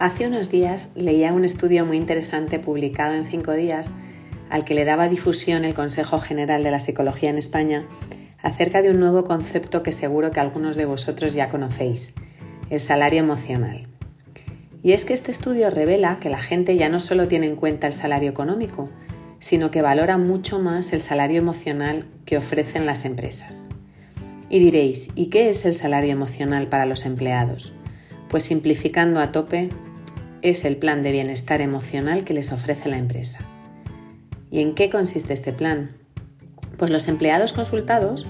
Hace unos días leía un estudio muy interesante publicado en cinco días al que le daba difusión el Consejo General de la Psicología en España acerca de un nuevo concepto que seguro que algunos de vosotros ya conocéis, el salario emocional. Y es que este estudio revela que la gente ya no solo tiene en cuenta el salario económico, sino que valora mucho más el salario emocional que ofrecen las empresas. Y diréis, ¿y qué es el salario emocional para los empleados? Pues simplificando a tope, es el plan de bienestar emocional que les ofrece la empresa. ¿Y en qué consiste este plan? Pues los empleados consultados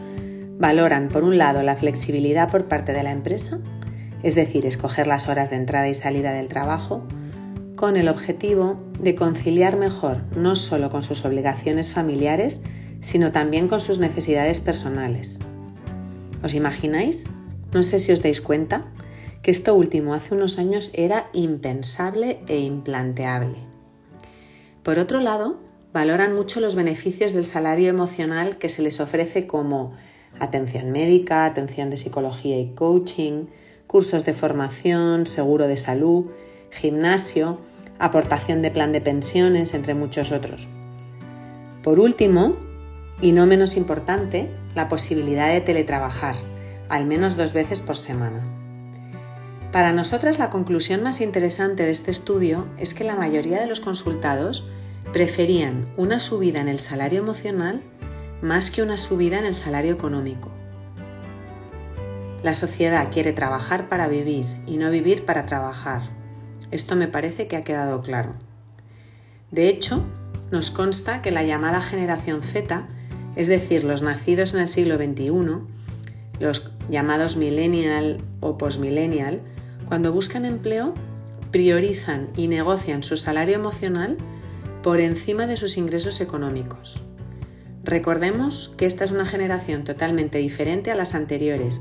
valoran, por un lado, la flexibilidad por parte de la empresa, es decir, escoger las horas de entrada y salida del trabajo, con el objetivo de conciliar mejor no solo con sus obligaciones familiares, sino también con sus necesidades personales. ¿Os imagináis? No sé si os dais cuenta que esto último hace unos años era impensable e implanteable. Por otro lado, valoran mucho los beneficios del salario emocional que se les ofrece como atención médica, atención de psicología y coaching, cursos de formación, seguro de salud, gimnasio, aportación de plan de pensiones, entre muchos otros. Por último, y no menos importante, la posibilidad de teletrabajar, al menos dos veces por semana. Para nosotras la conclusión más interesante de este estudio es que la mayoría de los consultados preferían una subida en el salario emocional más que una subida en el salario económico. La sociedad quiere trabajar para vivir y no vivir para trabajar. Esto me parece que ha quedado claro. De hecho, nos consta que la llamada generación Z, es decir, los nacidos en el siglo XXI, los llamados millennial o postmillennial, cuando buscan empleo, priorizan y negocian su salario emocional por encima de sus ingresos económicos. Recordemos que esta es una generación totalmente diferente a las anteriores,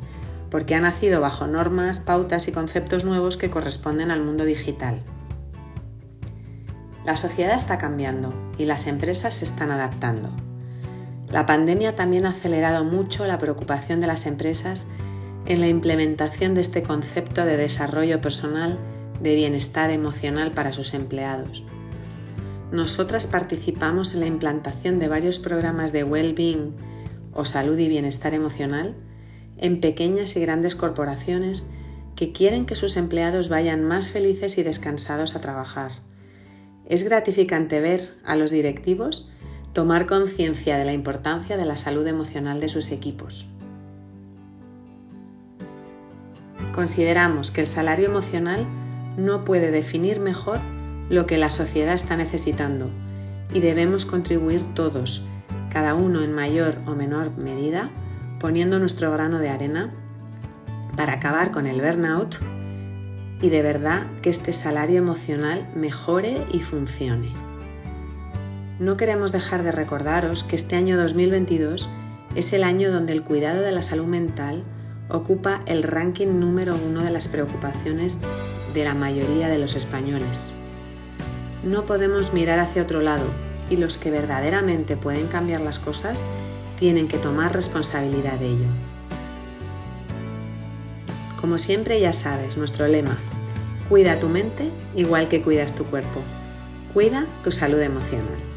porque ha nacido bajo normas, pautas y conceptos nuevos que corresponden al mundo digital. La sociedad está cambiando y las empresas se están adaptando. La pandemia también ha acelerado mucho la preocupación de las empresas en la implementación de este concepto de desarrollo personal de bienestar emocional para sus empleados. Nosotras participamos en la implantación de varios programas de well-being o salud y bienestar emocional en pequeñas y grandes corporaciones que quieren que sus empleados vayan más felices y descansados a trabajar. Es gratificante ver a los directivos tomar conciencia de la importancia de la salud emocional de sus equipos. Consideramos que el salario emocional no puede definir mejor lo que la sociedad está necesitando y debemos contribuir todos, cada uno en mayor o menor medida, poniendo nuestro grano de arena para acabar con el burnout y de verdad que este salario emocional mejore y funcione. No queremos dejar de recordaros que este año 2022 es el año donde el cuidado de la salud mental ocupa el ranking número uno de las preocupaciones de la mayoría de los españoles. No podemos mirar hacia otro lado y los que verdaderamente pueden cambiar las cosas tienen que tomar responsabilidad de ello. Como siempre ya sabes, nuestro lema, cuida tu mente igual que cuidas tu cuerpo. Cuida tu salud emocional.